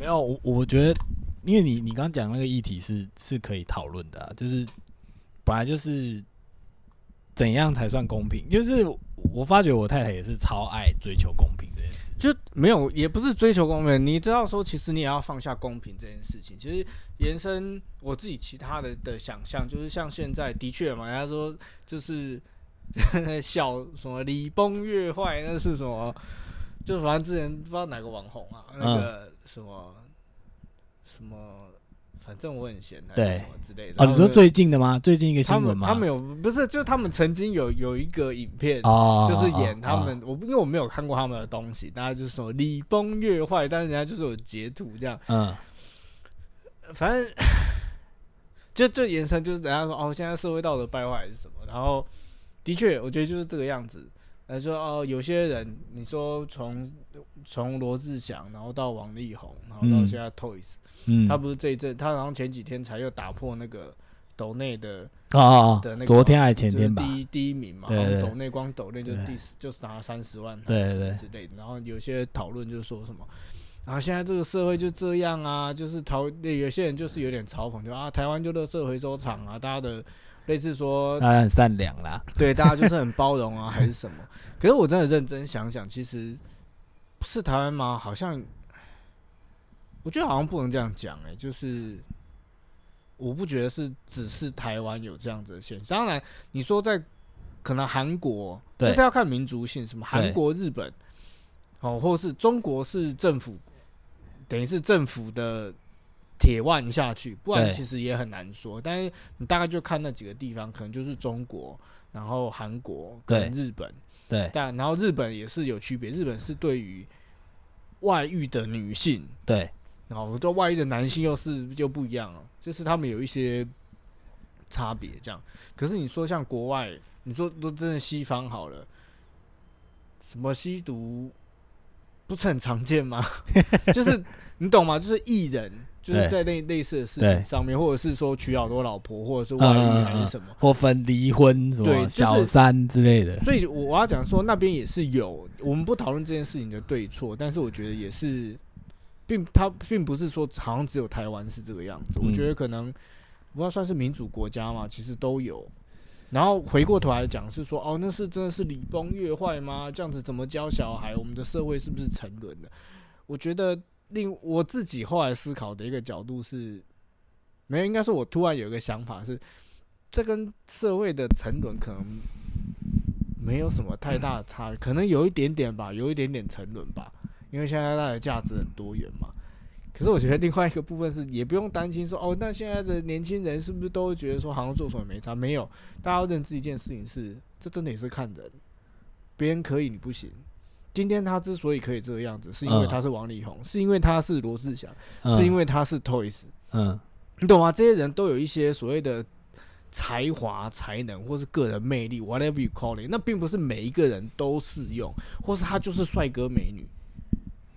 没有，我我觉得，因为你你刚刚讲那个议题是是可以讨论的、啊，就是本来就是怎样才算公平，就是我发觉我太太也是超爱追求公平这件事。就没有，也不是追求公平。你知道说，其实你也要放下公平这件事情。其实延伸我自己其他的的想象，就是像现在的确嘛，人家说就是 笑什么礼崩乐坏，那是什么？就反正之前不知道哪个网红啊，那个什么、什么，反正我很闲还对是什么之类的。哦，你说最近的吗？最近一个新闻吗？们他们有不是，就是他们曾经有有一个影片。哦，就是哦演他。哦们，我因为我没有看过他们的东西，大家就是说礼崩乐坏，但是人家就是有截图这样，嗯，反正 就就延伸就是人家说哦，现在社会道德败坏还是什么，然后的确我觉得就是这个样子。呃，说哦，有些人你说从从罗志祥，然后到王力宏，然后到嗯现在 Toys，、嗯，他不是这一阵，他好像前几天才又打破那个斗内的哦哦哦，的那个昨天还是前就是天吧？第一第一名嘛，对对好像抖内光抖内就对第十就是拿三十万，对什么对之类的。然后有些讨论就是说什么，然后现在这个社会就这样啊，就是讨有些人就是有点嘲讽，就啊台湾就乐色回收厂啊，大家的类似说他很善良啦。对大家就是很 包容啊，还是什么？可是我真的认真想想，其实是台湾吗？好像我觉得好像不能这样讲哎、就是我不觉得是只是台湾有这样子的现象。当然，你说在可能韩国，就是要看民族性，什么韩国、日本，哦，或是中国是政府，等于是政府的铁腕下去，不然其实也很难说。但是你大概就看那几个地方，可能就是中国，然后韩国跟日本，对但然后日本也是有区别，日本是对于外遇的女性，对，然后对外遇的男性又是又不一样了，就是他们有一些差别这样。可是你说像国外，你说都真的西方好了，什么吸毒不是很常见吗？就是你懂吗？就是艺人就是在类类似的事情上面，或者是说娶好多老婆，或者是外遇还是什么。或分离婚什么对就是小三之类的。所以我要讲说，那边也是有，我们不讨论这件事情的对错，但是我觉得也是，并它并不是说好像只有台湾是这个样子，我嗯觉得可能不要算是民主国家嘛，其实都有。然后回过头来讲是说，哦，那是真的是礼崩乐坏吗？这样子怎么教小孩？我们的社会是不是沉沦了？我觉得另我自己后来思考的一个角度是，没有，应该是我突然有一个想法是，这跟社会的沉沦可能没有什么太大的差，可能有一点点吧，有一点点沉沦吧，因为现在它的价值很多元嘛。可是我觉得另外一个部分是，也不用担心说哦，那现在的年轻人是不是都会觉得说好像做什么没差？没有，大家要认知一件事情是，这真的也是看人，别人可以你不行。今天他之所以可以这个样子，是因为嗯他是王力宏，是因为他是罗志祥，嗯是因为他是 Toys，嗯你懂吗？这些人都有一些所谓的才华、才能，或是个人魅力，whatever you call it，那并不是每一个人都适用，或是他就是帅哥美女，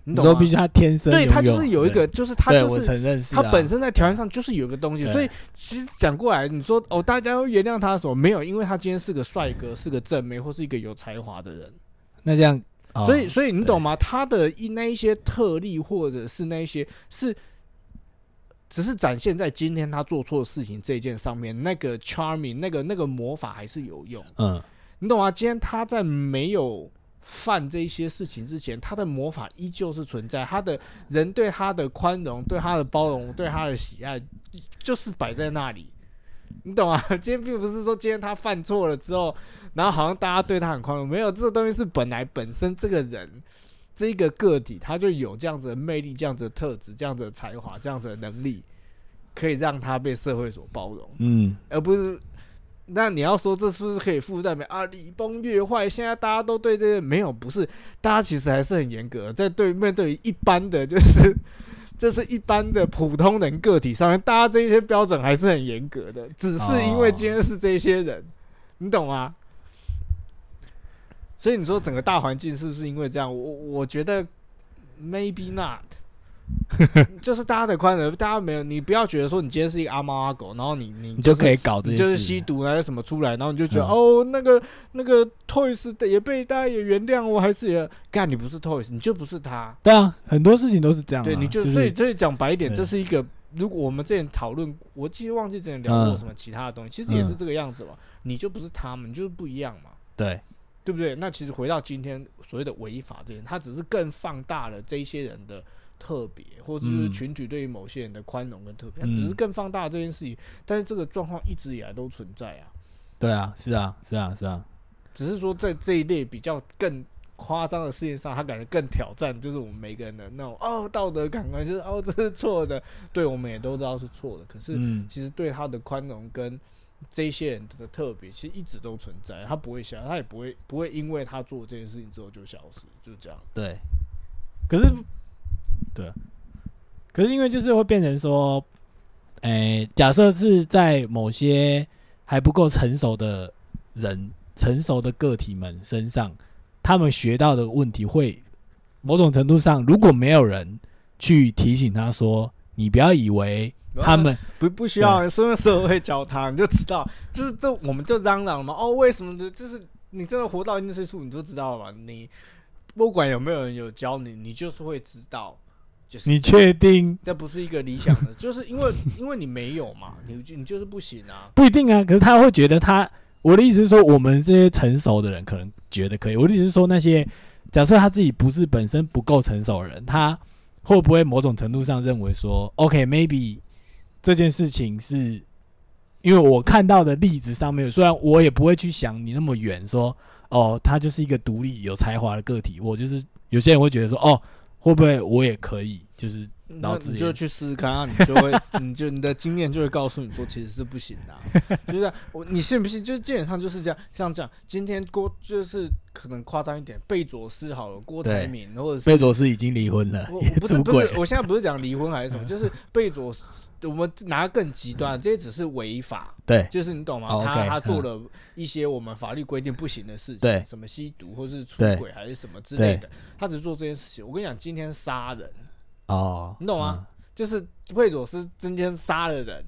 你懂吗必？须他天生对他就是有一个，就是他就是他本身在条件上就是有一个东西，所以其实讲过来，你说哦，大家会原谅他什么？没有，因为他今天是个帅哥，是个正妹，或是一个有才华的人。那这样，哦所以，所以你懂吗？他的一那一些特例，或者是那一些是，只是展现在今天他做错事情这件上面，那个 charming，那个那个魔法还是有用，嗯你懂吗？今天他在没有犯这一些事情之前，他的魔法依旧是存在，他的人对他的宽容、对他的包容、对他的喜爱，就是摆在那里。你懂啊？今天并不是说今天他犯错了之后，然后好像大家对他很宽容，没有这个东西是本来本身这个人这一个个体他就有这样子的魅力、这样子的特质、这样子的才华、这样子的能力，可以让他被社会所包容。嗯，而不是。那你要说这是不是可以负债没啊？礼崩乐坏，现在大家都对这些没有，不是，大家其实还是很严格，在对面对于一般的，就是这是一般的普通人个体上面，大家这些标准还是很严格的，只是因为今天是这些人，你懂吗？所以你说整个大环境是不是因为这样？我我觉得 maybe not，就是大家的宽容，大家没有，你不要觉得说你今天是一个阿猫阿狗，然后你你你就可以搞这些就是吸毒还是什么出来，然后你就觉得、嗯哦，那个那个 Toys 的也被大家也原谅我，还是也干你不是 Toys，你就不是他，对啊，很多事情都是这样啊。对，你就、是所以所以讲白一点，这是一个。如果我们之前讨论，我记得忘记之前聊过嗯什么其他的东西，其实也是这个样子嘛。你就不是他们，你就是不一样嘛。对，对不对？那其实回到今天所谓的违法这件，它只是更放大了这一些人的特别，或者是嗯群体对于某些人的宽容跟特别，嗯只是更放大这件事情。但是这个状况一直以来都存在啊，对啊，是啊，是啊，是啊，只是说在这一类比较更夸张的事情上，他感觉更挑战，就是我们每个人的那种哦道德感官，就是哦这是错的，对我们也都知道是错的，可是嗯，其实对他的宽容跟这些人的特别，其实一直都存在，他不会消，他也不会不会因为他做这件事情之后就消失，就是这样。对。可是，对啊，可是因为就是会变成说，诶、假设是在某些还不够成熟的人、成熟的个体们身上，他们学到的问题会某种程度上，如果没有人去提醒他说，你不要以为他们不不需要身为社会教他，你就知道，就是这我们就嚷嚷嘛，哦，为什么的？就是你真的活到一定岁数，你就知道了嘛。你不管有没有人有教你，你就是会知道，就是你确定这不是一个理想的，就是因为因为你没有嘛，你就你就是不行啊。不一定啊，可是他会觉得他，我的意思是说，我们这些成熟的人可能觉得可以。我的意思是说，那些假设他自己不是本身不够成熟的人，他会不会某种程度上认为说，OK，maybe、这件事情是因为我看到的例子上面，虽然我也不会去想你那么远，说哦，他就是一个独立有才华的个体，我就是有些人会觉得说，哦，会不会我也可以，就是那脑子你就去试试看啊，你就会，你就你的经验就会告诉你说，其实是不行的啊、就是我你信不信？就是基本上就是这样，像这样，今天郭就是可能夸张一点，贝佐斯好了，郭台铭或者是贝佐斯已经离婚了 不是不是，我现在不是讲离婚还是什么，就是贝佐斯，我们拿更极端，这些只是违法，对就是你懂吗？哦他他做了一些我们法律规定不行的事对情，什么吸毒或是出轨还是什么之类的，他只做这件事情。我跟你讲，今天杀人，哦，你懂吗？就是贝佐斯今天杀了人，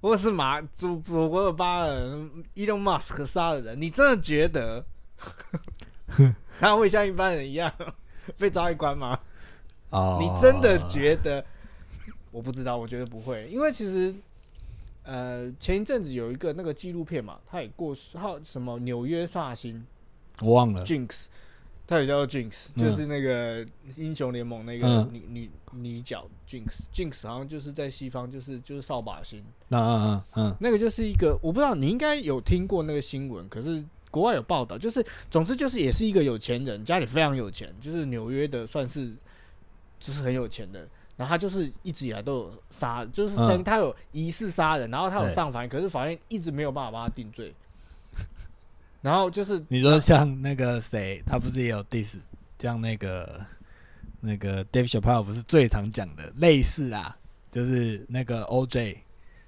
或者是马祖祖国的巴尔伊隆马斯克杀了人，你真的觉得 他会像一般人一样 被抓一关吗？哦，你真的觉得？我不知道，我觉得不会，因为其实，呃，前一阵子有一个那个纪录片嘛，他也过世，还有什么纽约煞星我忘了，Jinx，他也叫做 Jinx，、嗯。就是那个英雄联盟那个嗯。女、女女角 Jinx，Jinx 好像就是在西方就是就是扫把星，嗯嗯嗯嗯，那个就是一个我不知道你应该有听过那个新闻，可是国外有报道，就是总之就是也是一个有钱人，家里非常有钱，就是纽约的算是就是很有钱的。然后他就是一直以来都有杀，就是生、嗯他有疑似杀人，然后他有上法院，可是法院一直没有办法帮他定罪。然后就是你说像那个谁，他不是也有 diss，像那个那个 Dave Chappelle 不是最常讲的类似啊，就是那个 OJ，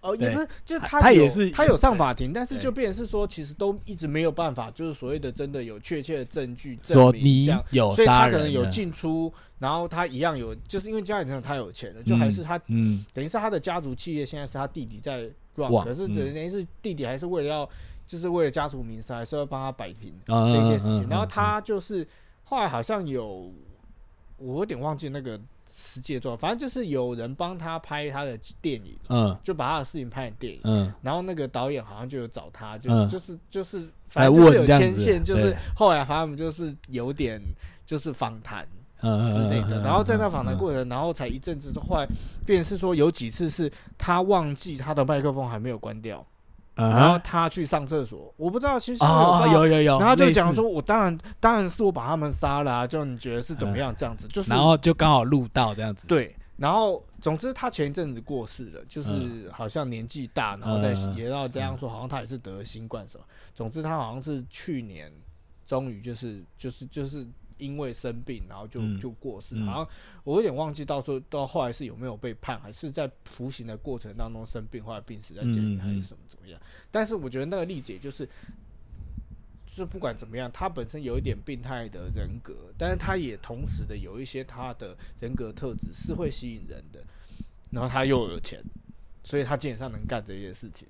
哦，也不是，就是他他也是他有上法庭，但是就变成是说，其实都一直没有办法，就是所谓的真的有确切的证据说证明你这样，有所以他可能有进出，然后他一样有，就是因为家里真的太有钱了，就还是他、嗯等于是他的家族企业现在是他弟弟在 run，哇可是等于是弟弟还是为了要，就是为了家族名声，还是要帮他摆平嗯这些事情。然后他就是后来好像有，我有点忘记那个实际的状况，反正就是有人帮他拍他的电影，嗯。就把他的事情拍成电影。嗯。然后那个导演好像就有找他，就、嗯。就是就是反正就是有牵线，就是后来他们就是有点就是访谈嗯之类的，然后在那访谈过，程，然后才一阵子，后来变是说有几次是他忘记他的麦克风还没有关掉，嗯然后他去上厕所，我不知道其实哦有有有有，然后就讲说，我当然当然是我把他们杀了啊，就你觉得是怎么样这样子，就是然后就刚好录到这样子，对，然后总之他前一阵子过世了，就是嗯。好像年纪大，然后再嗯嗯也要这样说，好像他也是得了新冠什么。总之他好像是去年终于就是就是就是因为生病，然后就嗯就过世。嗯好像我有点忘记到时候到后来是有没有被判，还是在服刑的过程当中生病，后来病死在监狱，还是什么怎么样？但是我觉得那个例子也就是。就是不管怎么样，他本身有一点病态的人格，但是他也同时的有一些他的人格特质是会吸引人的，然后他又有钱，所以他基本上能干这些事情。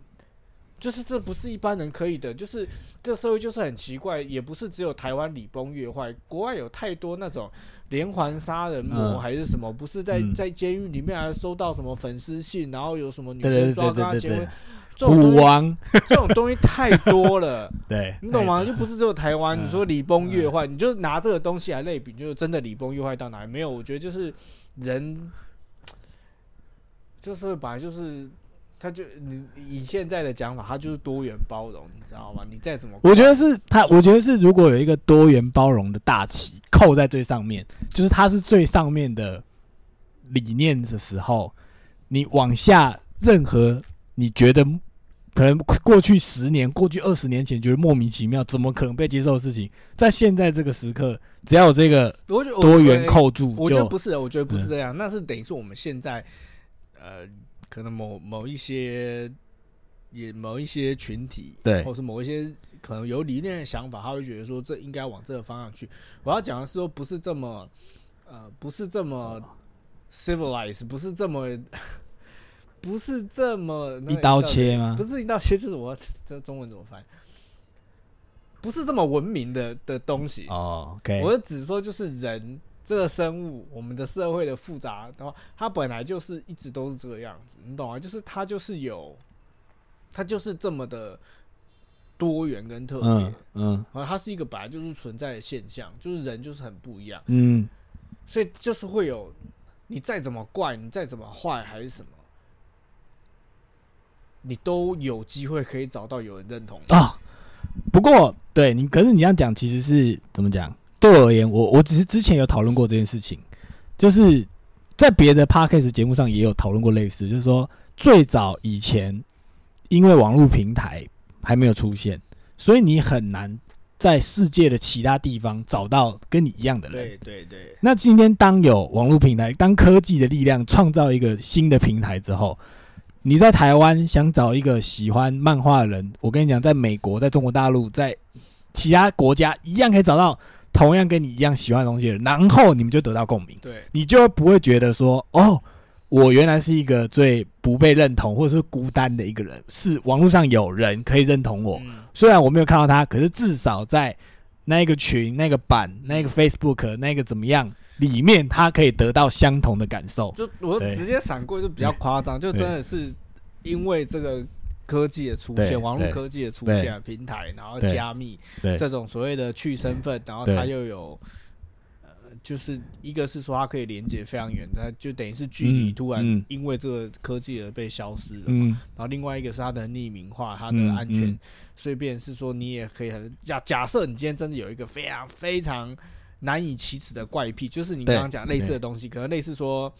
就是这不是一般人可以的，就是这社会就是很奇怪，也不是只有台湾礼崩乐坏，国外有太多那种连环杀人魔嗯还是什么，不是在嗯在监狱里面还收到什么粉丝信，然后有什么女生说要对对对跟他结婚，，这种东 这种东西太多了。对，你懂吗？哎就不是只有台湾，嗯你说礼崩乐坏，你就拿这个东西来类比，就是真的礼崩乐坏到哪里？没有，我觉得就是人，这个社会本来就是，他就你以现在的讲法，他就是多元包容，你知道吗？你再怎么，我觉得是他，我觉得是如果有一个多元包容的大旗扣在最上面，就是它是最上面的理念的时候，你往下任何你觉得可能过去十年、过去二十年前觉得莫名其妙，怎么可能被接受的事情，在现在这个时刻，只要有这个多元，扣住，我我觉得就不是，我觉得不是嗯这样，那是等于说我们现在，呃，可能某某一些。也某一些群体，对或是某一些可能有理念的想法，他会觉得说这应该往这个方向去。我要讲的是说，不是这么，呃，不是这么 civilized，不是这么，不是这么一刀切吗不？是一刀切，就是我这中文怎么翻？不是这么文明的的东西。哦我只说就是人这个生物，我们的社会的复杂的话，它本来就是一直都是这个样子，你懂吗？就是它就是有，它就是这么的多元跟特别，嗯嗯然后它是一个本来就是存在的现象，就是人就是很不一样，嗯，所以就是会有你再怎么怪，你再怎么坏还是什么，你都有机会可以找到有人认同你。啊、不过对你，可是你这样讲其实是怎么讲？对我而言，我我只是之前有讨论过这件事情，就是在别的 podcast 节目上也有讨论过类似，就是说最早以前因为网络平台还没有出现，所以你很难在世界的其他地方找到跟你一样的人。对对对，那今天当有网络平台，当科技的力量创造一个新的平台之后，你在台湾想找一个喜欢漫画的人，我跟你讲，在美国、在中国大陆、在其他国家一样可以找到同样跟你一样喜欢的东西的人，然后你们就得到共鸣，对。你就不会觉得说，哦，我原来是一个最不被认同或者是孤单的一个人，是网络上有人可以认同我，嗯。虽然我没有看到他，可是至少在那一个群、那个版、那个 Facebook、那个怎么样里面，他可以得到相同的感受。就我直接闪过就比较夸张，就真的是因为这个科技的出现，网络科技的出现，平台然后加密这种所谓的去身份，然后它又有。呃，就是一个是说它可以连接非常远，它就等于是距离嗯突然嗯因为这个科技而被消失了嘛。嗯。然后另外一个是它的匿名化，它的嗯安全，嗯。所以便是说你也可以很假假设你今天真的有一个非常非常难以启齿的怪癖，就是你刚刚讲类似的东西，可能类似说，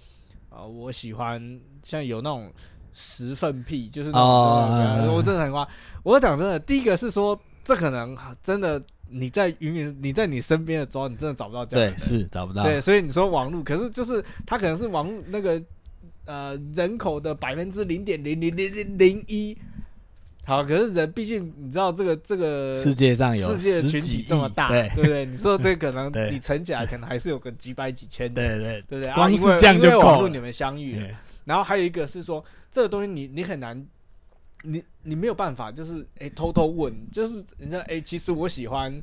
呃，我喜欢像有那种十份屁，就是那种、哦我真的很夸。我讲真的，第一个是说，这可能真的你在云云你在你身边的时候，你真的找不到这样的对，人。是找不到。对，所以你说网络，可是就是它可能是网那个呃人口的百分之零点零零零零零一。好，可是人毕竟你知道这个这个世界上有世界的群体这么大，对对不对？你说这可能 你乘起来可能还是有个几百几千的，对对对不对？光是这样就因为网够你们相遇了，对然后还有一个是说这个东西你你很难。你你没有办法，就是哎、偷偷问，就是人家哎、其实我喜欢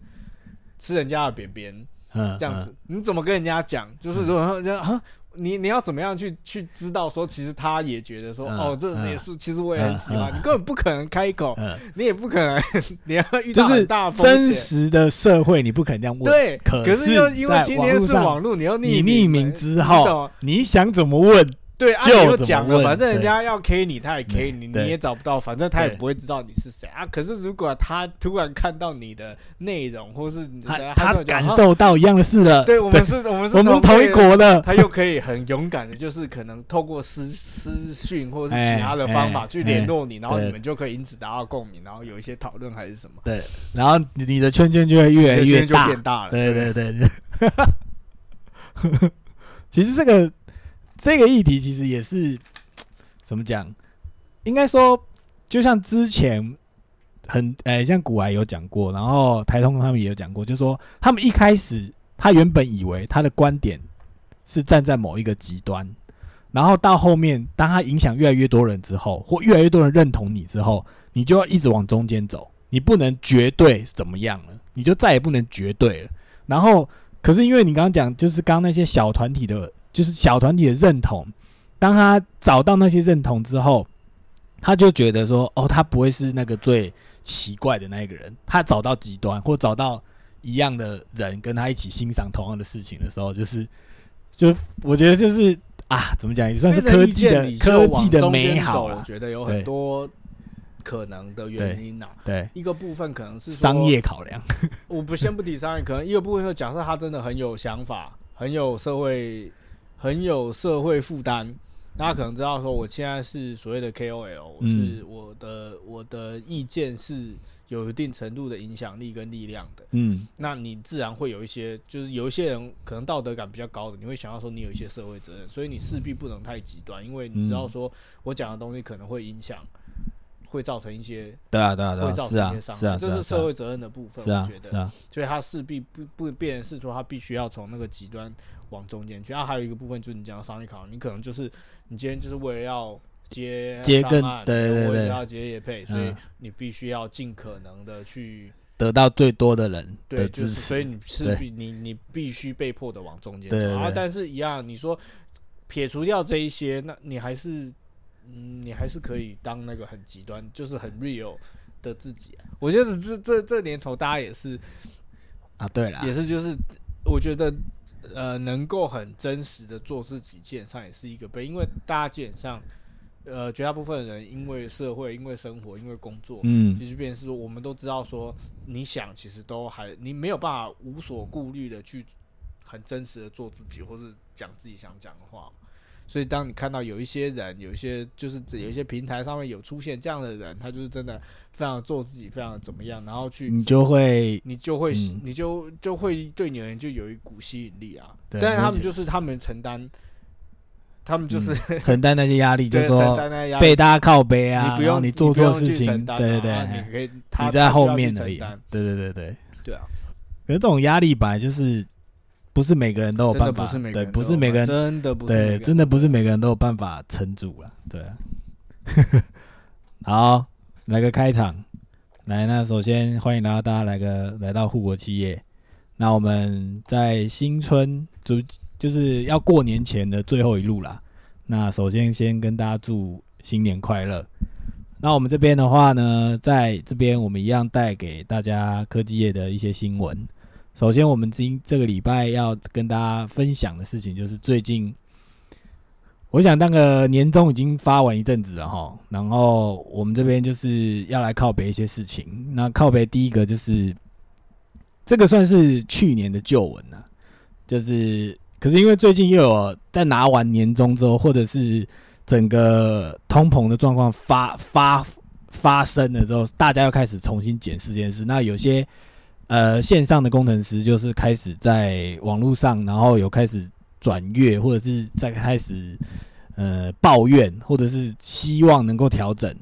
吃人家的便便，嗯，这样子，你怎么跟人家讲？就是如果说人家啊，你你要怎么样去去知道说，其实他也觉得说，嗯哦，这嗯也是，其实我也很喜欢。嗯你根本不可能开口，嗯，你也不可能，你要遇到很大风真。实的社会，你不可能这样问。对，可可是又因为今天是网络，你又你匿匿名之后，你想怎么问？对啊，就你又讲了，反正人家要 K 你，他也 K 你，你也找不到，反正他也不会知道你是谁啊。可是如果他突然看到你的内容，或是你他的他感受到一样的事了。对我们是，我们是我们是同一国的。他又可以很勇敢的，就是可能透过私私讯或者是其他的方法哎去联络你，然后你们就可以因此达到共鸣，然后有一些讨论还是什么，对，然后你的圈圈就会越来越大。变大了。对对对。其实这个这个议题其实也是 怎么讲？应该说，就像之前很诶、像古来有讲过，然后台通他们也有讲过，就说他们一开始他原本以为他的观点是站在某一个极端，然后到后面当他影响越来越多人之后，或越来越多人认同你之后，你就要一直往中间走，你不能绝对怎么样了，你就再也不能绝对了。然后，可是因为你刚刚讲，就是刚刚那些小团体的，就是小团体的认同，当他找到那些认同之后，他就觉得说，哦，他不会是那个最奇怪的那一个人，他找到极端或找到一样的人跟他一起欣赏同样的事情的时候，就是，就我觉得就是啊，怎么讲，也算是科技的科技的美好走我，觉得有很多可能的原因呐、对，一个部分可能是商业考量，我不先不提商业，可能一个部分是假设他真的很有想法，很有社会，很有社会负担，大家可能知道说，我现在是所谓的 KOL，我是我的我的意见是有一定程度的影响力跟力量的。嗯，那你自然会有一些，就是有一些人可能道德感比较高的，你会想要说你有一些社会责任，所以你势必不能太极端，因为你知道说我讲的东西可能会影响，会造成一些对啊，对啊，对啊，会造成一些伤，害，这是啊社会责任的部分，我觉，得。所以他势必不不变成是说他必须要从那个极端往中间去。啊，还有一个部分就是你讲的商业考量，你可能就是你今天就是为了要接接更对对对对为了要接业配，所以嗯你必须要尽可能的去得到最多的人对，就是所以，你势对必你你必须被迫的往中间走。啊但是一样，你说撇除掉这一些，那你还是嗯，你还是可以当那个很极端，就是很 real 的自己啊。我觉得这这这年头大家也是。啊，对了，也是就是我觉得呃能够很真实的做自己，基本上也是一个被，因为大家基本上呃绝大部分人因为社会、因为生活、因为工作，嗯其实便是说我们都知道说你想其实都还你没有办法无所顾虑的去很真实的做自己，或是讲自己想讲的话嘛。所以，当你看到有一些人，有一些就是有一些平台上面有出现这样的人，他就是真的非常做自己，非常怎么样，然后去你就会你就会、嗯你就就会对你而言就有一股吸引力啊。对但是他们就是他们承担，他们就是、承担那些压力，就是说被大家靠背啊，你不用你做错事情，对对对，啊你可以你在后面他需要而已去承担，对对对对。对啊，可是这种压力本来就是不是每个人都有办法，对，不是每个人真的不是对，真的不是每个人都有办法撑住了，对啊。好，来个开场，来，那首先欢迎来到大家来个来到护国企业。那我们在新春就就是要过年前的最后一路啦。那首先先跟大家祝新年快乐。那我们这边的话呢，在这边我们一样带给大家科技业的一些新闻。首先，我们今这个礼拜要跟大家分享的事情，就是最近，我想那个年终已经发完一阵子了哈，然后我们这边就是要来靠北一些事情。那靠北第一个就是，这个算是去年的旧闻了、就是可是因为最近又有在拿完年终之后，或者是整个通膨的状况发发发生了之后，大家又开始重新检视这件事。那有些呃线上的工程师就是开始在网络上，然后有开始转阅，或者是在开始呃抱怨，或者是希望能够调整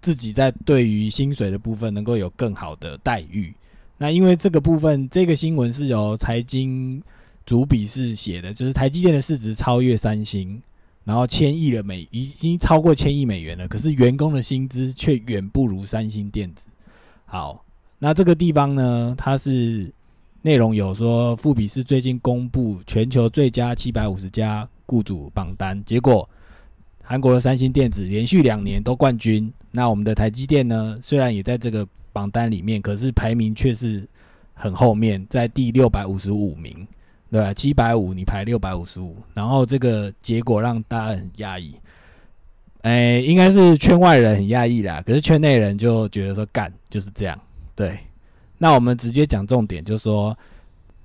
自己在对于薪水的部分能够有更好的待遇。那因为这个部分，这个新闻是由财经主笔是写的，就是台积电的市值超越三星，然后千亿了美，已经超过千亿美元了，可是员工的薪资却远不如三星电子。好，那这个地方呢，它是内容有说，富比是最近公布全球最佳七百五十家雇主榜单，结果韩国的三星电子连续两年都冠军。那我们的台积电呢，虽然也在这个榜单里面，可是排名却是很后面，在第六百五十五名，对吧？七百五你排六百五十五，然后这个结果让大家很压抑。哎、应该是圈外人很压抑啦，可是圈内人就觉得说干就是这样。对，那我们直接讲重点，就是说，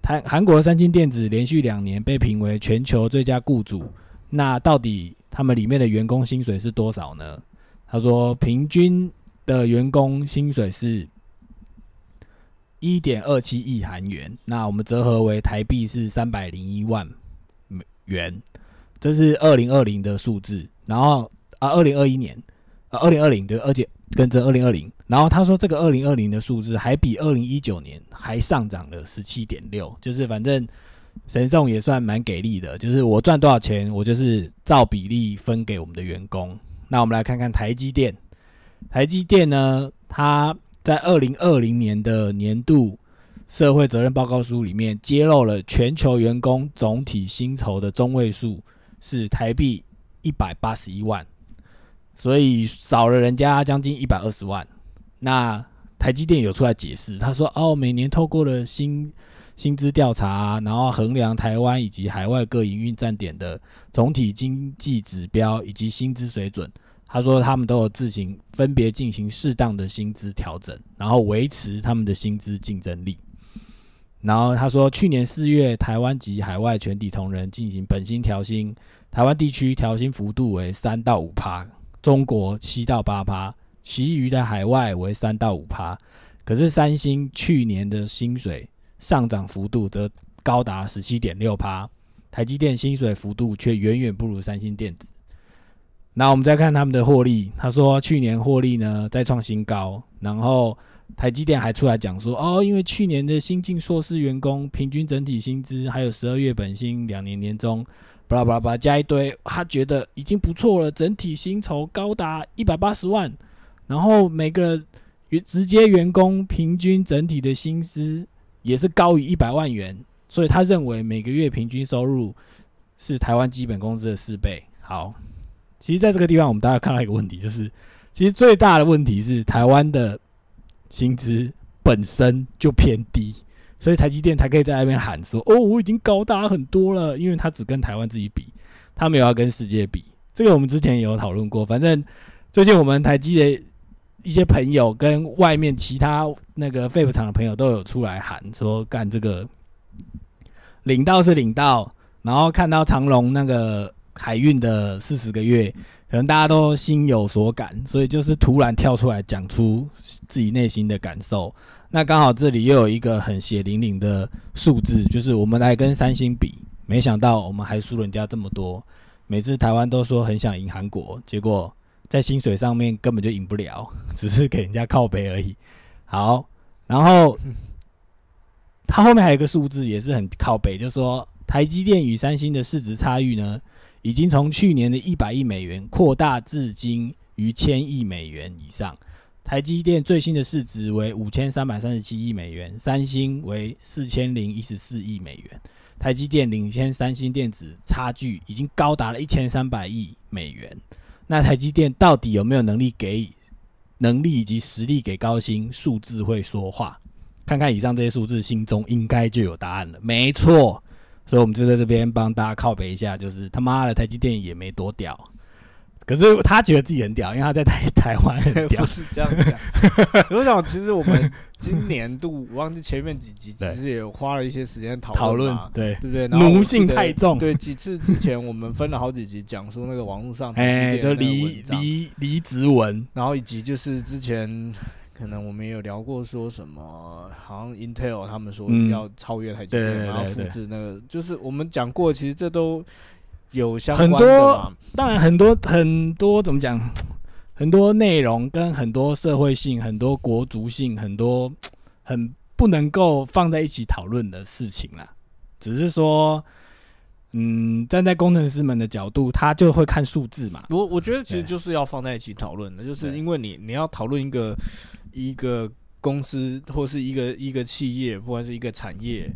台韩国三星电子连续两年被评为全球最佳雇主，那到底他们里面的员工薪水是多少呢？他说，平均的员工薪水是一点二七亿韩元，那我们折合为台币是三百零一万美元，这是二零二零的数字。然后啊，二零二一年啊，二零二零对，而且跟着二零二零，然后他说这个二零二零的数字还比二零一九年还上涨了十七点六，就是反正神送也算蛮给力的，就是我赚多少钱，我就是照比例分给我们的员工。那我们来看看台积电，台积电呢，它在二零二零年的年度社会责任报告书里面揭露了全球员工总体薪酬的中位数是台币一百八十一万。所以少了人家将近一百二十万。那台积电有出来解释，他说：“哦，每年透过了薪薪资调查，然后衡量台湾以及海外各营运站点的总体经济指标以及薪资水准。他说他们都有自行分别进行适当的薪资调整，然后维持他们的薪资竞争力。然后他说，去年四月，台湾及海外全体同仁进行本薪调薪，台湾地区调薪幅度为三到五趴。”中国七到八趴，其余的海外为三到五趴。可是三星去年的薪水上涨幅度则高达十七点六趴，台积电薪水幅度却远远不如三星电子。那我们再看他们的获利，他说去年获利呢再创新高，然后台积电还出来讲说，哦，因为去年的新进硕士员工平均整体薪资还有十二月本薪两年年终。巴拉巴拉巴拉加一堆，他觉得已经不错了，整体薪酬高达一百八十万，然后每个直接员工平均整体的薪资也是高于一百万元，所以他认为每个月平均收入是台湾基本工资的四倍。好，其实在这个地方，我们大家看到一个问题，就是其实最大的问题是台湾的薪资本身就偏低。所以台积电才可以在那边喊说：“哦，我已经高大很多了。”因为他只跟台湾自己比，他没有要跟世界比。这个我们之前也有讨论过。反正最近我们台积的一些朋友跟外面其他那个废品厂的朋友都有出来喊说：“干这个领到是领到。”然后看到长隆那个海运的四十个月，可能大家都心有所感，所以就是突然跳出来讲出自己内心的感受。那刚好这里又有一个很血淋淋的数字，就是我们来跟三星比，没想到我们还输人家这么多。每次台湾都说很想赢韩国，结果在薪水上面根本就赢不了，只是给人家靠背而已。好，然后它后面还有一个数字也是很靠背，就是说台积电与三星的市值差异呢，已经从去年的一百亿美元扩大至今逾千亿美元以上。台积电最新的市值为五千三百三十七亿美元，三星为四千零一十四亿美元。台积电领先三星电子差距已经高达了一千三百亿美元。那台积电到底有没有能力给能力以及实力给高薪？数字会说话，看看以上这些数字，心中应该就有答案了。没错，所以我们就在这边帮大家靠背一下，就是他妈的台积电也没多屌。可是他觉得自己很屌，因为他在台台湾很屌。不是这样讲，我想其实我们今年度我忘记前面几集，其实也花了一些时间讨论，对对不对？奴性太重。对，几次之前我们分了好几集讲说那个网络上哎，就离离离职文，然后以及就是之前可能我们也有聊过说什么，好像 Intel 他们说要超越台积电，然后复制那个，就是我们讲过，其实这都。有相很多，当然很多很多怎么讲？很多内容跟很多社会性、很多国族性、很多很不能够放在一起讨论的事情啦。只是说，嗯，站在工程师们的角度，他就会看数字嘛。我我觉得其实就是要放在一起讨论的，就是因为你你要讨论一个一个公司或是一个一个企业，不管是一个产业。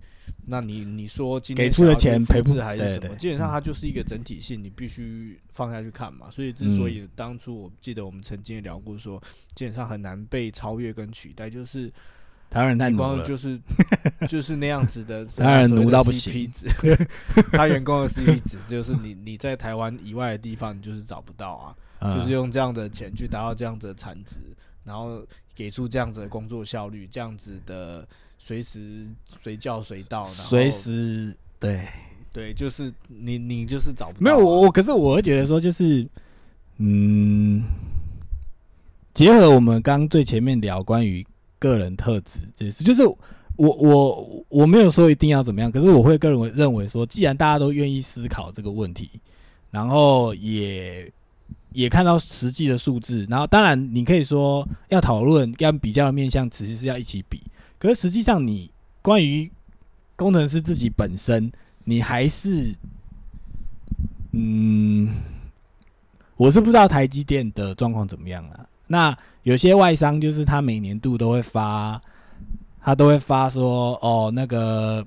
那你你说今天给出的钱赔不还是什么？基本上它就是一个整体性，你必须放下去看嘛。所以之所以当初我记得我们曾经聊过，说基本上很难被超越跟取代，就是台湾人太奴了，就是 就是那样子的。台湾人奴到不行，他员工的 CP 值就是你你在台湾以外的地方你就是找不到啊，就是用这样的钱去达到这样子的产值，然后给出这样子的工作效率，这样子的。随时随叫随到，随时对对，就是你你就是找不没有我我，可是我会觉得说，就是嗯，结合我们刚最前面聊关于个人特质这事，就是我我我没有说一定要怎么样，可是我会个人认为说，既然大家都愿意思考这个问题，然后也也看到实际的数字，然后当然你可以说要讨论要比较的面向，其实是要一起比。可是实际上，你关于工程师自己本身，你还是，嗯，我是不知道台积电的状况怎么样啊。那有些外商就是他每年度都会发，他都会发说，哦，那个。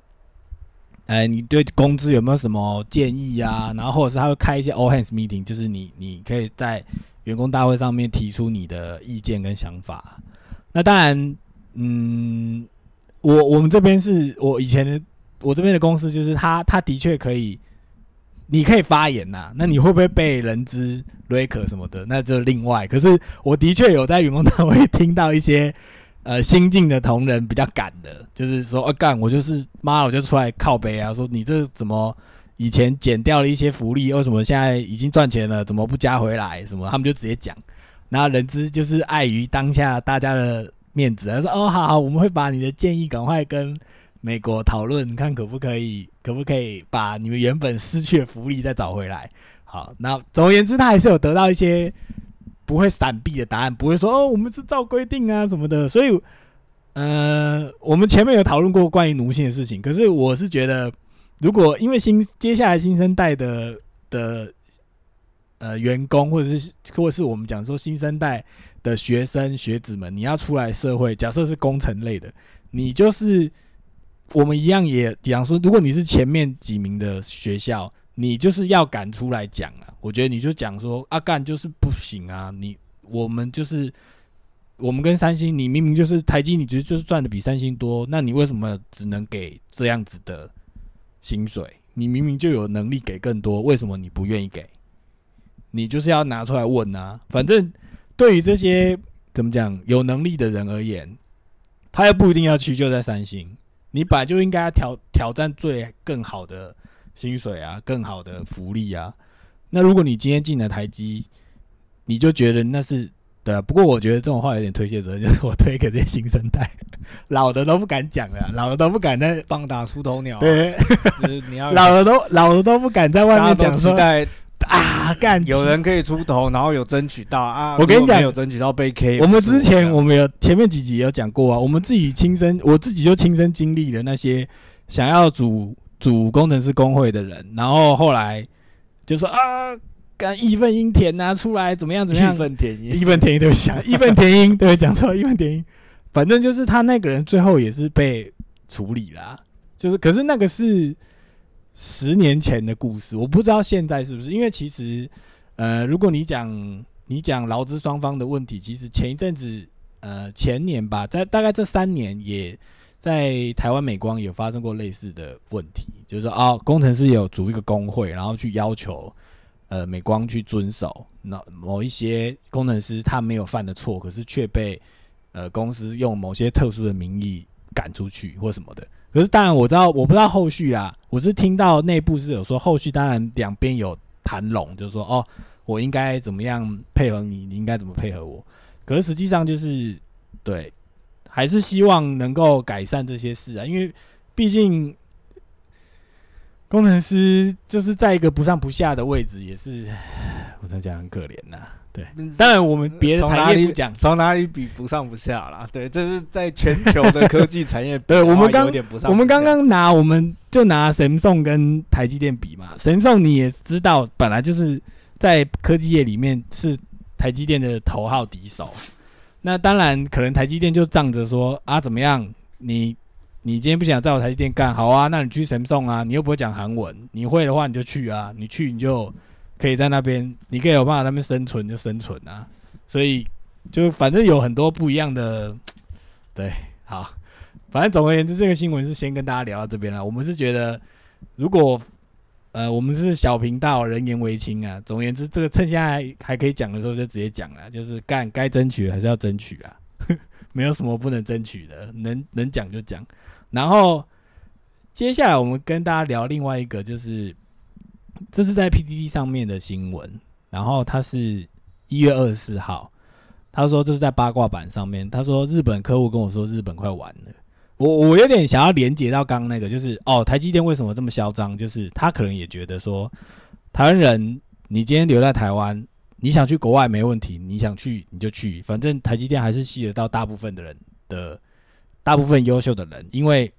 哎，你对工资有没有什么建议啊？然后或者是他会开一些 all hands meeting，就是你你可以在员工大会上面提出你的意见跟想法。那当然，嗯，我我们这边是我以前的我这边的公司，就是他他的确可以，你可以发言呐。那你会不会被人资 r e c 什么的？那就另外。可是我的确有在员工大会听到一些。呃，新进的同仁比较赶的，就是说，啊，干，我就是妈，我就出来靠背啊，说你这怎么以前减掉了一些福利，为什么现在已经赚钱了，怎么不加回来？什么？他们就直接讲。然后人资就是碍于当下大家的面子，他说，哦，好好，我们会把你的建议赶快跟美国讨论，看可不可以，可不可以把你们原本失去的福利再找回来。好，那总而言之，他还是有得到一些。不会闪避的答案，不会说哦，我们是照规定啊什么的。所以，呃，我们前面有讨论过关于奴性的事情。可是，我是觉得，如果因为新接下来新生代的的呃员工，或者是或是我们讲说新生代的学生学子们，你要出来社会，假设是工程类的，你就是我们一样也比方说，如果你是前面几名的学校。你就是要敢出来讲啊！我觉得你就讲说阿干就是不行啊！你我们就是我们跟三星，你明明就是台积，你觉得就是赚的比三星多，那你为什么只能给这样子的薪水？你明明就有能力给更多，为什么你不愿意给？你就是要拿出来问啊！反正对于这些怎么讲有能力的人而言，他又不一定要去就在三星，你本来就应该挑挑战最更好的。薪水啊，更好的福利啊。那如果你今天进了台积，你就觉得那是对啊。不过我觉得这种话有点推卸责任，就是我推给这些新生代，老的都不敢讲了，老的都不敢在棒打出头鸟。对，你要 老的都老的都不敢在外面讲说啊，干有人可以出头，然后有争取到啊。我跟你讲，有争取到被 K。我们之前我们有前面几集有讲过啊，我们自己亲身，我自己就亲身经历了那些想要组。组工程师工会的人，然后后来就说啊，干义愤英田呐，出来怎么样怎么样？义愤填膺，义愤填膺对不起，义愤填膺对讲错，义愤填膺。反正就是他那个人最后也是被处理了，就是可是那个是十年前的故事，我不知道现在是不是，因为其实呃，如果你讲你讲劳资双方的问题，其实前一阵子呃前年吧，在大概这三年也。在台湾美光有发生过类似的问题，就是说哦，工程师有组一个工会，然后去要求呃美光去遵守那某一些工程师他没有犯的错，可是却被呃公司用某些特殊的名义赶出去或什么的。可是当然我知道，我不知道后续啊，我是听到内部是有说后续当然两边有谈拢，就是说哦，我应该怎么样配合你，你应该怎么配合我。可是实际上就是对。还是希望能够改善这些事啊，因为毕竟工程师就是在一个不上不下的位置，也是 我在讲很可怜呐。对，当然我们别的产业不讲，从哪里比不上不下啦？对，这是在全球的科技产业，对我们刚我们刚刚拿我们就拿神送跟台积电比嘛，神送你也知道，本来就是在科技业里面是台积电的头号敌手。那当然，可能台积电就仗着说啊，怎么样？你你今天不想在我台积电干，好啊？那你去神送啊？你又不会讲韩文，你会的话你就去啊，你去你就可以在那边，你可以有办法那边生存就生存啊。所以就反正有很多不一样的，对，好，反正总而言之，这个新闻是先跟大家聊到这边了。我们是觉得如果。呃，我们是小频道，人言为轻啊。总而言之，这个趁现在还可以讲的时候，就直接讲了，就是干该争取还是要争取啊，没有什么不能争取的，能能讲就讲。然后接下来我们跟大家聊另外一个，就是这是在 PDD 上面的新闻，然后他是一月二十四号，他说这是在八卦版上面，他说日本客户跟我说日本快完了。我我有点想要连接到刚刚那个，就是哦，台积电为什么这么嚣张？就是他可能也觉得说，台湾人你今天留在台湾，你想去国外没问题，你想去你就去，反正台积电还是吸得到大部分的人的大部分优秀的人，因为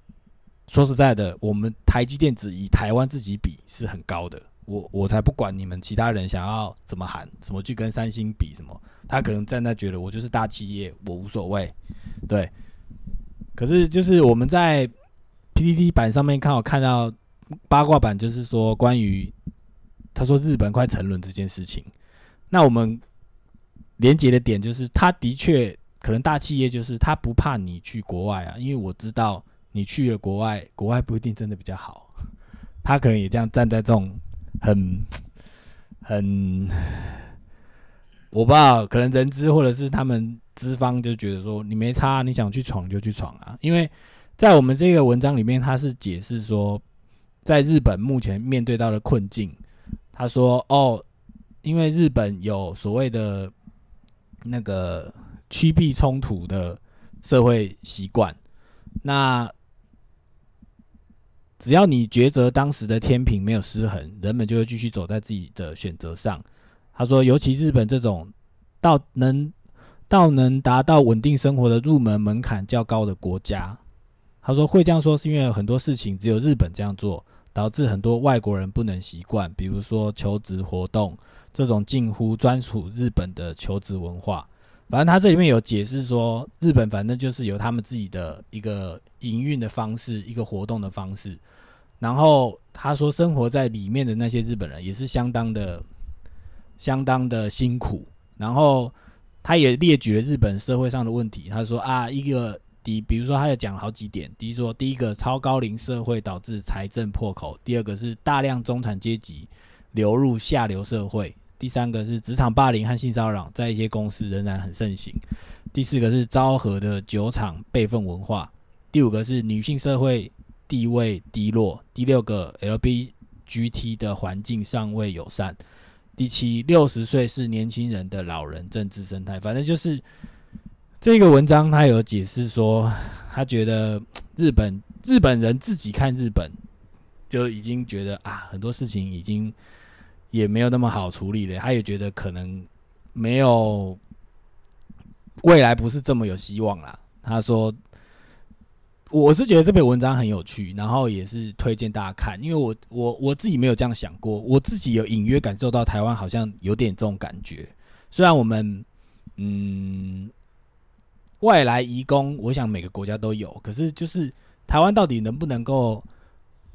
说实在的，我们台积电只以台湾自己比是很高的。我我才不管你们其他人想要怎么喊，怎么去跟三星比什么，他可能站在那觉得我就是大企业，我无所谓，对。可是就是我们在 PPT 版上面看好看到八卦版，就是说关于他说日本快沉沦这件事情，那我们连接的点就是他的确可能大企业就是他不怕你去国外啊，因为我知道你去了国外，国外不一定真的比较好，他可能也这样站在这种。很很，我不知道，可能人资或者是他们资方就觉得说你没差，你想去闯就去闯啊。因为在我们这个文章里面，他是解释说，在日本目前面对到的困境，他说哦，因为日本有所谓的那个趋避冲突的社会习惯，那。只要你抉择当时的天平没有失衡，人们就会继续走在自己的选择上。他说，尤其日本这种到能到能达到稳定生活的入门门槛较高的国家，他说会这样说是因为很多事情只有日本这样做，导致很多外国人不能习惯。比如说求职活动这种近乎专属日本的求职文化。反正他这里面有解释说，日本反正就是有他们自己的一个营运的方式，一个活动的方式。然后他说，生活在里面的那些日本人也是相当的、相当的辛苦。然后他也列举了日本社会上的问题。他说啊，一个第，比如说他有讲好几点。第一说，第一个超高龄社会导致财政破口；第二个是大量中产阶级流入下流社会。第三个是职场霸凌和性骚扰，在一些公司仍然很盛行。第四个是昭和的酒厂辈分文化。第五个是女性社会地位低落。第六个，LBGT 的环境尚未友善。第七，六十岁是年轻人的老人政治生态。反正就是这个文章，他有解释说，他觉得日本日本人自己看日本，就已经觉得啊，很多事情已经。也没有那么好处理的，他也觉得可能没有未来不是这么有希望啦。他说：“我是觉得这篇文章很有趣，然后也是推荐大家看，因为我我我自己没有这样想过，我自己有隐约感受到台湾好像有点这种感觉。虽然我们嗯外来移工，我想每个国家都有，可是就是台湾到底能不能够？”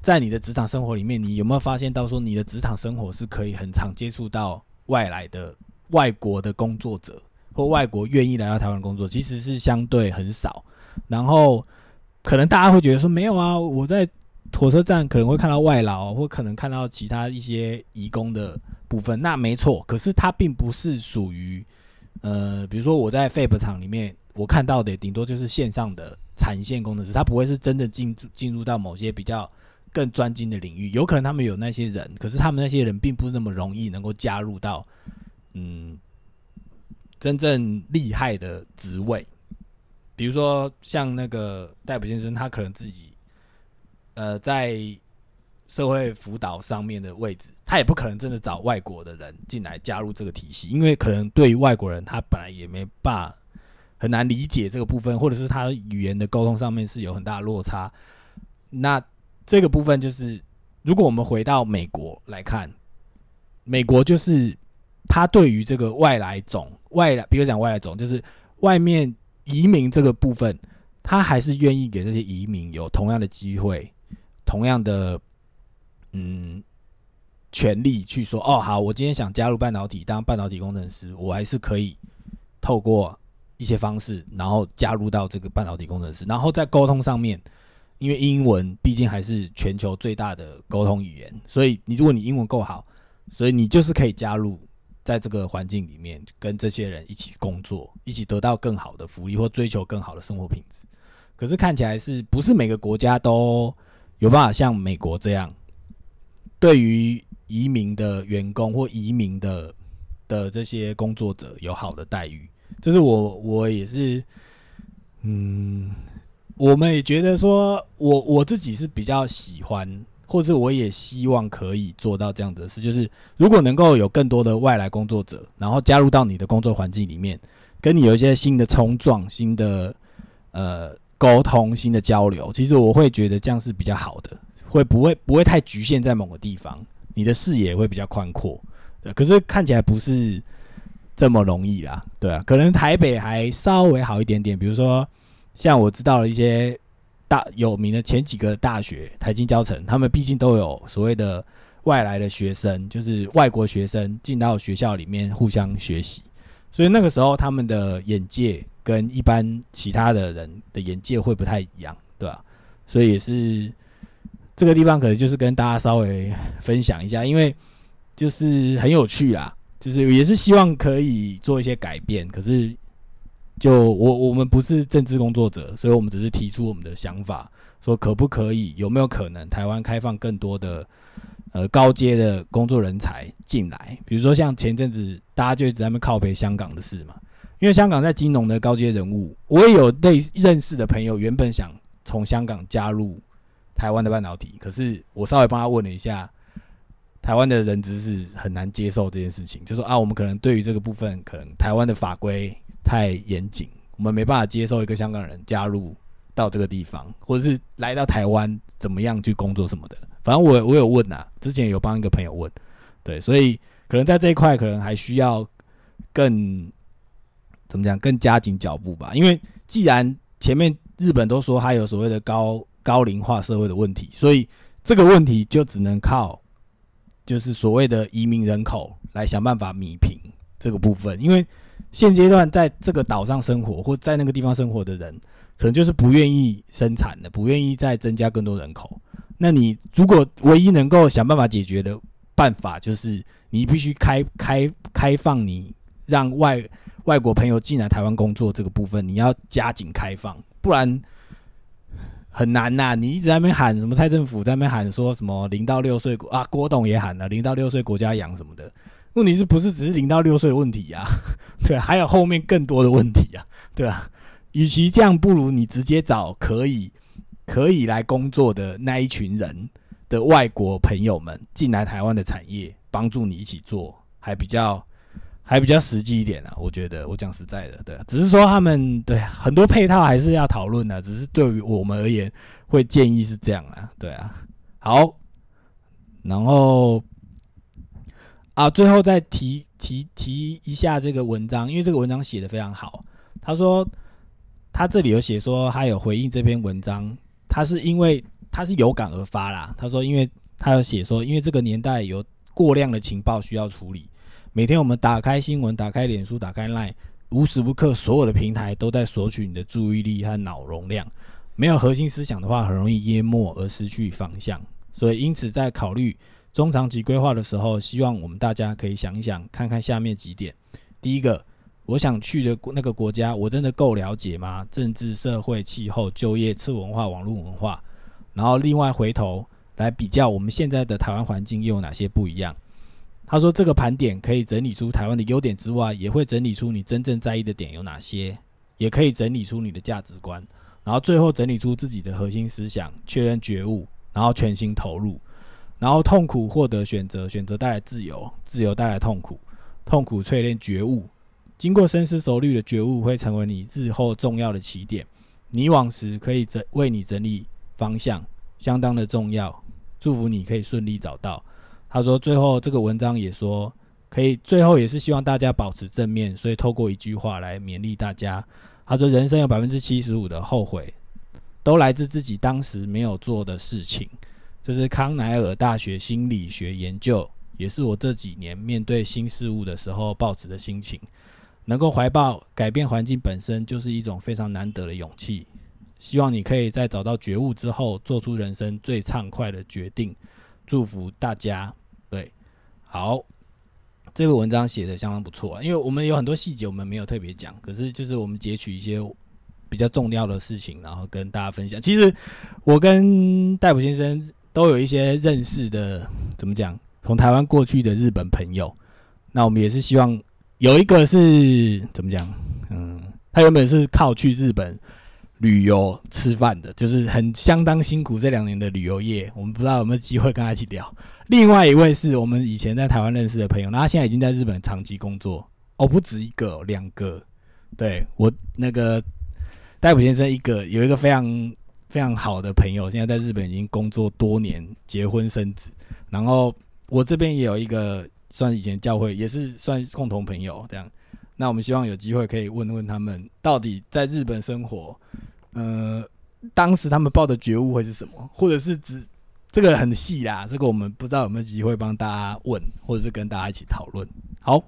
在你的职场生活里面，你有没有发现到说，你的职场生活是可以很常接触到外来的外国的工作者，或外国愿意来到台湾工作，其实是相对很少。然后可能大家会觉得说，没有啊，我在火车站可能会看到外劳，或可能看到其他一些移工的部分，那没错。可是它并不是属于呃，比如说我在 FAB 厂里面，我看到的顶多就是线上的产线工程师，他不会是真的进进入到某些比较。更专精的领域，有可能他们有那些人，可是他们那些人并不是那么容易能够加入到，嗯，真正厉害的职位。比如说像那个戴普先生，他可能自己，呃，在社会辅导上面的位置，他也不可能真的找外国的人进来加入这个体系，因为可能对于外国人，他本来也没办法很难理解这个部分，或者是他语言的沟通上面是有很大落差。那这个部分就是，如果我们回到美国来看，美国就是他对于这个外来种外来，比如讲外来种，就是外面移民这个部分，他还是愿意给这些移民有同样的机会，同样的嗯权利去说，哦，好，我今天想加入半导体当半导体工程师，我还是可以透过一些方式，然后加入到这个半导体工程师，然后在沟通上面。因为英文毕竟还是全球最大的沟通语言，所以你如果你英文够好，所以你就是可以加入在这个环境里面，跟这些人一起工作，一起得到更好的福利或追求更好的生活品质。可是看起来是不是每个国家都有办法像美国这样，对于移民的员工或移民的的这些工作者有好的待遇？这是我我也是，嗯。我们也觉得说，我我自己是比较喜欢，或是我也希望可以做到这样子的事，就是如果能够有更多的外来工作者，然后加入到你的工作环境里面，跟你有一些新的冲撞、新的呃沟通、新的交流，其实我会觉得这样是比较好的，会不会不会太局限在某个地方，你的视野会比较宽阔。对，可是看起来不是这么容易啦，对啊，可能台北还稍微好一点点，比如说像我知道了一些。大有名的前几个大学，台金、交城，他们毕竟都有所谓的外来的学生，就是外国学生进到学校里面互相学习，所以那个时候他们的眼界跟一般其他的人的眼界会不太一样，对吧？所以也是这个地方可能就是跟大家稍微分享一下，因为就是很有趣啦，就是也是希望可以做一些改变，可是。就我我们不是政治工作者，所以我们只是提出我们的想法，说可不可以，有没有可能台湾开放更多的呃高阶的工作人才进来？比如说像前阵子大家就一直在那边靠背香港的事嘛，因为香港在金融的高阶人物，我也有类认识的朋友，原本想从香港加入台湾的半导体，可是我稍微帮他问了一下，台湾的人资是很难接受这件事情，就说啊，我们可能对于这个部分，可能台湾的法规。太严谨，我们没办法接受一个香港人加入到这个地方，或者是来到台湾怎么样去工作什么的。反正我我有问呐，之前有帮一个朋友问，对，所以可能在这一块可能还需要更怎么讲，更加紧脚步吧。因为既然前面日本都说它有所谓的高高龄化社会的问题，所以这个问题就只能靠就是所谓的移民人口来想办法弥平这个部分，因为。现阶段在这个岛上生活或在那个地方生活的人，可能就是不愿意生产的，不愿意再增加更多人口。那你如果唯一能够想办法解决的办法，就是你必须开开开放，你让外外国朋友进来台湾工作这个部分，你要加紧开放，不然很难呐。你一直在那边喊什么？蔡政府在那边喊说什么零到六岁啊？郭董也喊了零到六岁国家养什么的。问题是不是只是零到六岁的问题呀？对，还有后面更多的问题啊，对啊？与其这样，不如你直接找可以可以来工作的那一群人的外国朋友们进来台湾的产业，帮助你一起做，还比较还比较实际一点啊。我觉得，我讲实在的，对，只是说他们对很多配套还是要讨论的，只是对于我们而言，会建议是这样啊，对啊。好，然后。啊，最后再提提提一下这个文章，因为这个文章写的非常好。他说他这里有写说他有回应这篇文章，他是因为他是有感而发啦。他说，因为他有写说，因为这个年代有过量的情报需要处理，每天我们打开新闻、打开脸书、打开 Line，无时无刻所有的平台都在索取你的注意力和脑容量。没有核心思想的话，很容易淹没而失去方向。所以，因此在考虑。中长期规划的时候，希望我们大家可以想一想，看看下面几点。第一个，我想去的那个国家，我真的够了解吗？政治、社会、气候、就业、次文化、网络文化。然后另外回头来比较我们现在的台湾环境又有哪些不一样？他说这个盘点可以整理出台湾的优点之外，也会整理出你真正在意的点有哪些，也可以整理出你的价值观，然后最后整理出自己的核心思想，确认觉悟，然后全心投入。然后痛苦获得选择，选择带来自由，自由带来痛苦，痛苦淬炼觉悟。经过深思熟虑的觉悟，会成为你日后重要的起点。迷惘时可以整为你整理方向，相当的重要。祝福你可以顺利找到。他说，最后这个文章也说，可以最后也是希望大家保持正面，所以透过一句话来勉励大家。他说，人生有百分之七十五的后悔，都来自自己当时没有做的事情。这是康奈尔大学心理学研究，也是我这几年面对新事物的时候抱持的心情。能够怀抱改变环境本身就是一种非常难得的勇气。希望你可以在找到觉悟之后，做出人生最畅快的决定。祝福大家。对，好，这篇文章写的相当不错，因为我们有很多细节我们没有特别讲，可是就是我们截取一些比较重要的事情，然后跟大家分享。其实我跟戴普先生。都有一些认识的，怎么讲？从台湾过去的日本朋友，那我们也是希望有一个是怎么讲？嗯，他原本是靠去日本旅游吃饭的，就是很相当辛苦这两年的旅游业，我们不知道有没有机会跟他一起聊。另外一位是我们以前在台湾认识的朋友，那他现在已经在日本长期工作，哦，不止一个，两个。对我那个戴普先生一个有一个非常非常好的朋友，现在在日本已经工作多年，结婚生子。然后我这边也有一个算以前教会，也是算共同朋友这样。那我们希望有机会可以问问他们，到底在日本生活，呃，当时他们抱的觉悟会是什么，或者是只这个很细啦，这个我们不知道有没有机会帮大家问，或者是跟大家一起讨论。好，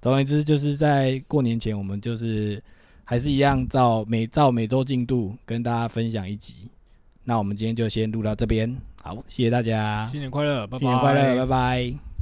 总而言之，就是在过年前，我们就是还是一样照每照每周进度跟大家分享一集。那我们今天就先录到这边，好，谢谢大家，新年快乐，拜拜，新年快乐，拜拜。